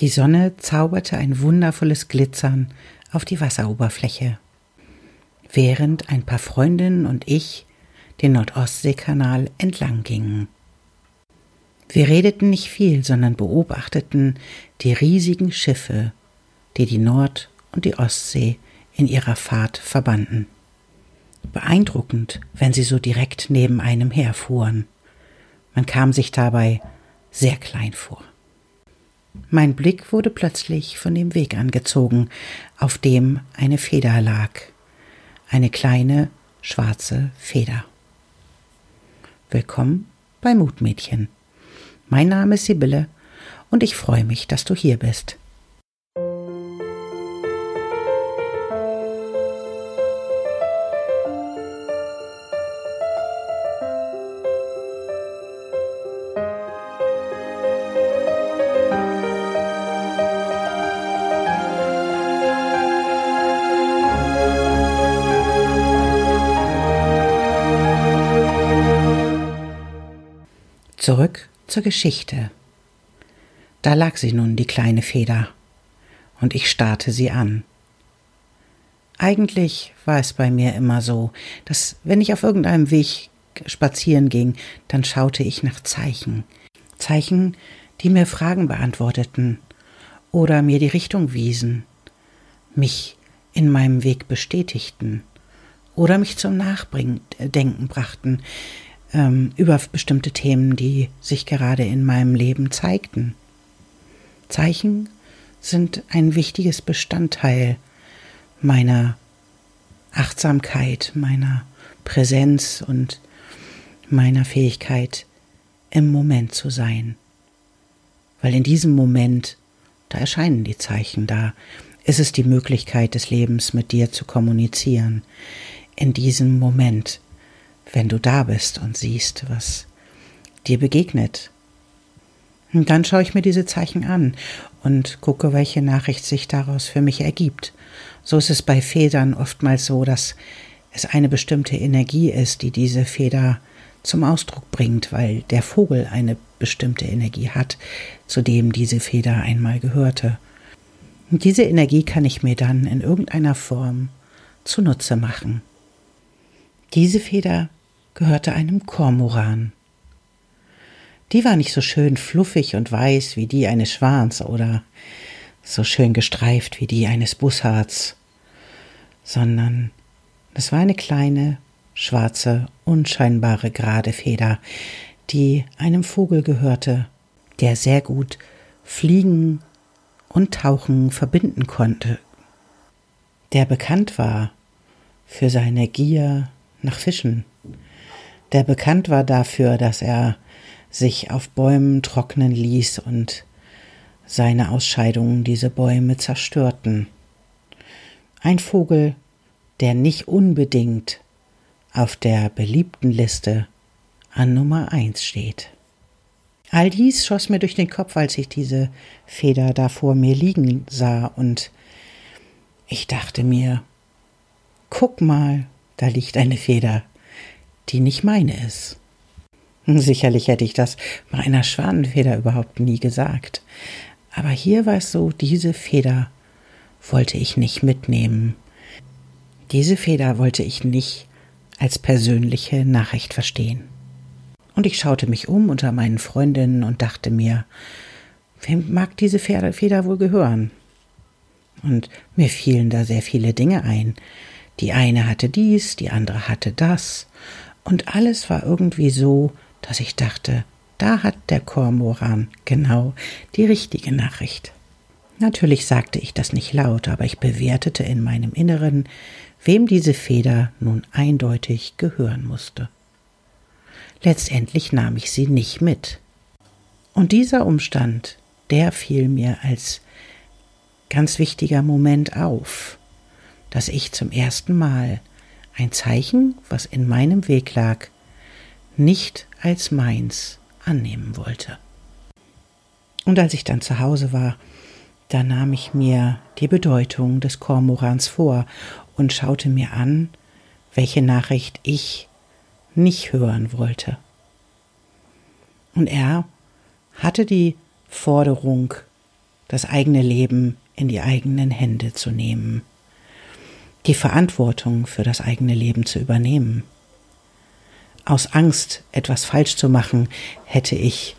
Die Sonne zauberte ein wundervolles Glitzern auf die Wasseroberfläche, während ein paar Freundinnen und ich den Nordostseekanal entlang gingen. Wir redeten nicht viel, sondern beobachteten die riesigen Schiffe, die die Nord- und die Ostsee in ihrer Fahrt verbanden. Beeindruckend, wenn sie so direkt neben einem herfuhren. Man kam sich dabei sehr klein vor. Mein Blick wurde plötzlich von dem Weg angezogen, auf dem eine Feder lag, eine kleine schwarze Feder. Willkommen bei Mutmädchen. Mein Name ist Sibylle und ich freue mich, dass du hier bist. Zurück zur Geschichte. Da lag sie nun, die kleine Feder, und ich starrte sie an. Eigentlich war es bei mir immer so, dass wenn ich auf irgendeinem Weg spazieren ging, dann schaute ich nach Zeichen. Zeichen, die mir Fragen beantworteten oder mir die Richtung wiesen, mich in meinem Weg bestätigten oder mich zum Nachdenken brachten, ähm, über bestimmte Themen, die sich gerade in meinem Leben zeigten. Zeichen sind ein wichtiges Bestandteil meiner Achtsamkeit, meiner Präsenz und meiner Fähigkeit, im Moment zu sein. Weil in diesem Moment, da erscheinen die Zeichen, da ist es die Möglichkeit des Lebens mit dir zu kommunizieren. In diesem Moment wenn du da bist und siehst, was dir begegnet. Und dann schaue ich mir diese Zeichen an und gucke, welche Nachricht sich daraus für mich ergibt. So ist es bei Federn oftmals so, dass es eine bestimmte Energie ist, die diese Feder zum Ausdruck bringt, weil der Vogel eine bestimmte Energie hat, zu dem diese Feder einmal gehörte. Und diese Energie kann ich mir dann in irgendeiner Form zunutze machen. Diese Feder gehörte einem Kormoran. Die war nicht so schön fluffig und weiß wie die eines Schwans oder so schön gestreift wie die eines Bussards, sondern es war eine kleine, schwarze, unscheinbare gerade Feder, die einem Vogel gehörte, der sehr gut Fliegen und Tauchen verbinden konnte, der bekannt war für seine Gier nach Fischen der bekannt war dafür, dass er sich auf Bäumen trocknen ließ und seine Ausscheidungen diese Bäume zerstörten. Ein Vogel, der nicht unbedingt auf der beliebten Liste an Nummer eins steht. All dies schoss mir durch den Kopf, als ich diese Feder da vor mir liegen sah, und ich dachte mir, guck mal, da liegt eine Feder, die nicht meine ist. Sicherlich hätte ich das bei einer Schwanenfeder überhaupt nie gesagt. Aber hier war es so, diese Feder wollte ich nicht mitnehmen. Diese Feder wollte ich nicht als persönliche Nachricht verstehen. Und ich schaute mich um unter meinen Freundinnen und dachte mir, wem mag diese Feder wohl gehören? Und mir fielen da sehr viele Dinge ein. Die eine hatte dies, die andere hatte das, und alles war irgendwie so, dass ich dachte, da hat der Kormoran genau die richtige Nachricht. Natürlich sagte ich das nicht laut, aber ich bewertete in meinem Inneren, wem diese Feder nun eindeutig gehören musste. Letztendlich nahm ich sie nicht mit. Und dieser Umstand, der fiel mir als ganz wichtiger Moment auf, dass ich zum ersten Mal ein Zeichen, was in meinem Weg lag, nicht als meins annehmen wollte. Und als ich dann zu Hause war, da nahm ich mir die Bedeutung des Kormorans vor und schaute mir an, welche Nachricht ich nicht hören wollte. Und er hatte die Forderung das eigene Leben in die eigenen Hände zu nehmen, die Verantwortung für das eigene Leben zu übernehmen. Aus Angst, etwas falsch zu machen, hätte ich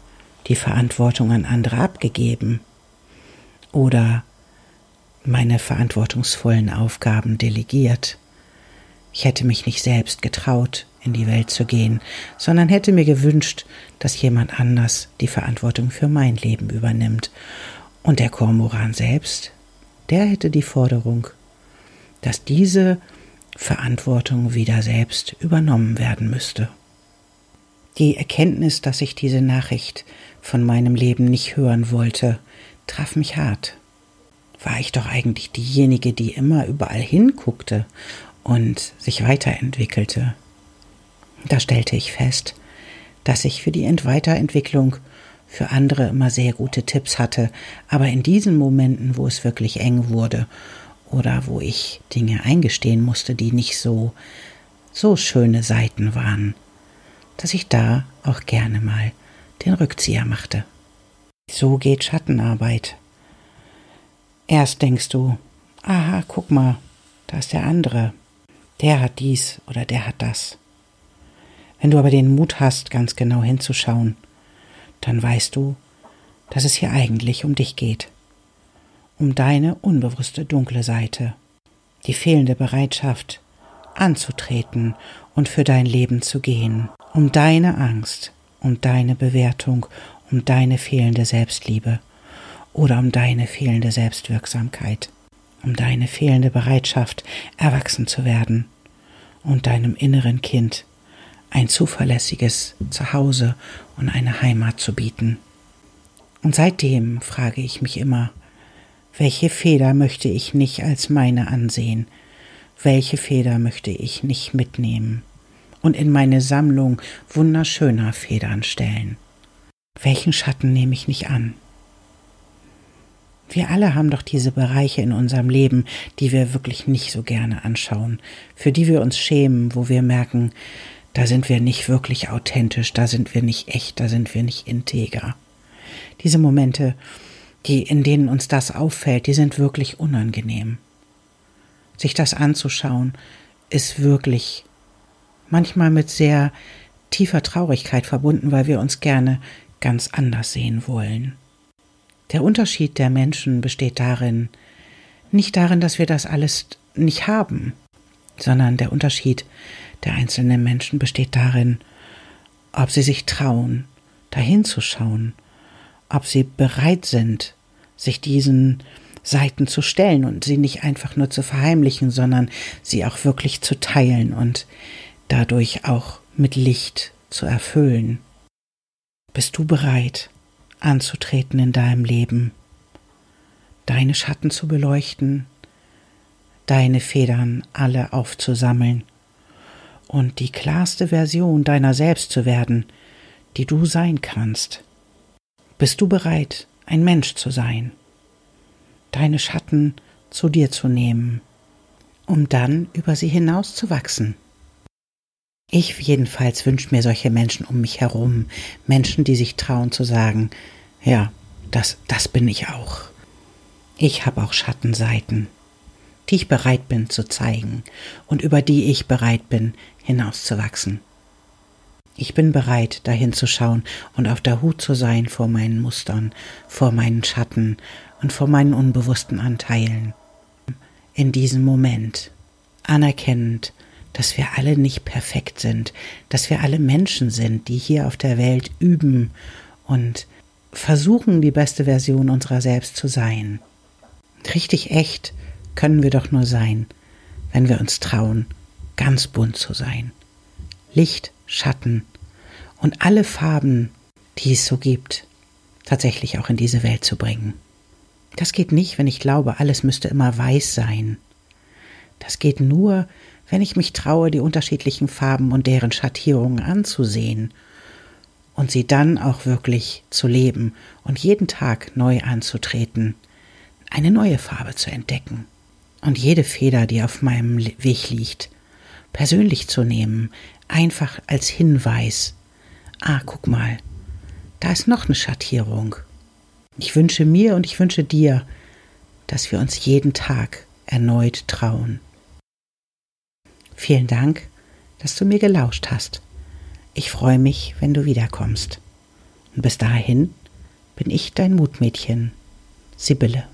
die Verantwortung an andere abgegeben oder meine verantwortungsvollen Aufgaben delegiert. Ich hätte mich nicht selbst getraut, in die Welt zu gehen, sondern hätte mir gewünscht, dass jemand anders die Verantwortung für mein Leben übernimmt. Und der Kormoran selbst, der hätte die Forderung, dass diese Verantwortung wieder selbst übernommen werden müsste. Die Erkenntnis, dass ich diese Nachricht von meinem Leben nicht hören wollte, traf mich hart. War ich doch eigentlich diejenige, die immer überall hinguckte und sich weiterentwickelte. Da stellte ich fest, dass ich für die Weiterentwicklung für andere immer sehr gute Tipps hatte, aber in diesen Momenten, wo es wirklich eng wurde oder wo ich Dinge eingestehen musste, die nicht so so schöne Seiten waren, dass ich da auch gerne mal den Rückzieher machte. So geht Schattenarbeit. Erst denkst du, aha, guck mal, da ist der andere, der hat dies oder der hat das. Wenn du aber den Mut hast, ganz genau hinzuschauen, dann weißt du, dass es hier eigentlich um dich geht, um deine unbewusste dunkle Seite, die fehlende Bereitschaft, anzutreten und für dein Leben zu gehen, um deine Angst, um deine Bewertung, um deine fehlende Selbstliebe oder um deine fehlende Selbstwirksamkeit, um deine fehlende Bereitschaft, erwachsen zu werden und deinem inneren Kind ein zuverlässiges Zuhause und eine Heimat zu bieten. Und seitdem frage ich mich immer, welche Feder möchte ich nicht als meine ansehen, welche Feder möchte ich nicht mitnehmen und in meine Sammlung wunderschöner Federn stellen. Welchen Schatten nehme ich nicht an? Wir alle haben doch diese Bereiche in unserem Leben, die wir wirklich nicht so gerne anschauen, für die wir uns schämen, wo wir merken, da sind wir nicht wirklich authentisch, da sind wir nicht echt, da sind wir nicht integer. Diese Momente, die, in denen uns das auffällt, die sind wirklich unangenehm. Sich das anzuschauen, ist wirklich manchmal mit sehr tiefer Traurigkeit verbunden, weil wir uns gerne ganz anders sehen wollen. Der Unterschied der Menschen besteht darin, nicht darin, dass wir das alles nicht haben, sondern der Unterschied der einzelnen Menschen besteht darin, ob sie sich trauen, dahin zu schauen, ob sie bereit sind, sich diesen Seiten zu stellen und sie nicht einfach nur zu verheimlichen, sondern sie auch wirklich zu teilen und dadurch auch mit Licht zu erfüllen. Bist du bereit, anzutreten in deinem Leben, deine Schatten zu beleuchten, deine Federn alle aufzusammeln und die klarste Version deiner selbst zu werden, die du sein kannst. Bist du bereit, ein Mensch zu sein, deine Schatten zu dir zu nehmen, um dann über sie hinaus zu wachsen? Ich jedenfalls wünsche mir solche Menschen um mich herum, Menschen, die sich trauen zu sagen, ja, das, das bin ich auch. Ich habe auch Schattenseiten die ich bereit bin zu zeigen und über die ich bereit bin hinauszuwachsen. Ich bin bereit, dahin zu schauen und auf der Hut zu sein vor meinen Mustern, vor meinen Schatten und vor meinen unbewussten Anteilen. In diesem Moment, anerkennend, dass wir alle nicht perfekt sind, dass wir alle Menschen sind, die hier auf der Welt üben und versuchen, die beste Version unserer selbst zu sein. Richtig echt können wir doch nur sein, wenn wir uns trauen, ganz bunt zu sein. Licht, Schatten und alle Farben, die es so gibt, tatsächlich auch in diese Welt zu bringen. Das geht nicht, wenn ich glaube, alles müsste immer weiß sein. Das geht nur, wenn ich mich traue, die unterschiedlichen Farben und deren Schattierungen anzusehen und sie dann auch wirklich zu leben und jeden Tag neu anzutreten, eine neue Farbe zu entdecken und jede Feder, die auf meinem Weg liegt, persönlich zu nehmen, einfach als Hinweis. Ah, guck mal, da ist noch eine Schattierung. Ich wünsche mir und ich wünsche dir, dass wir uns jeden Tag erneut trauen. Vielen Dank, dass du mir gelauscht hast. Ich freue mich, wenn du wiederkommst. Und bis dahin bin ich dein Mutmädchen, Sibylle.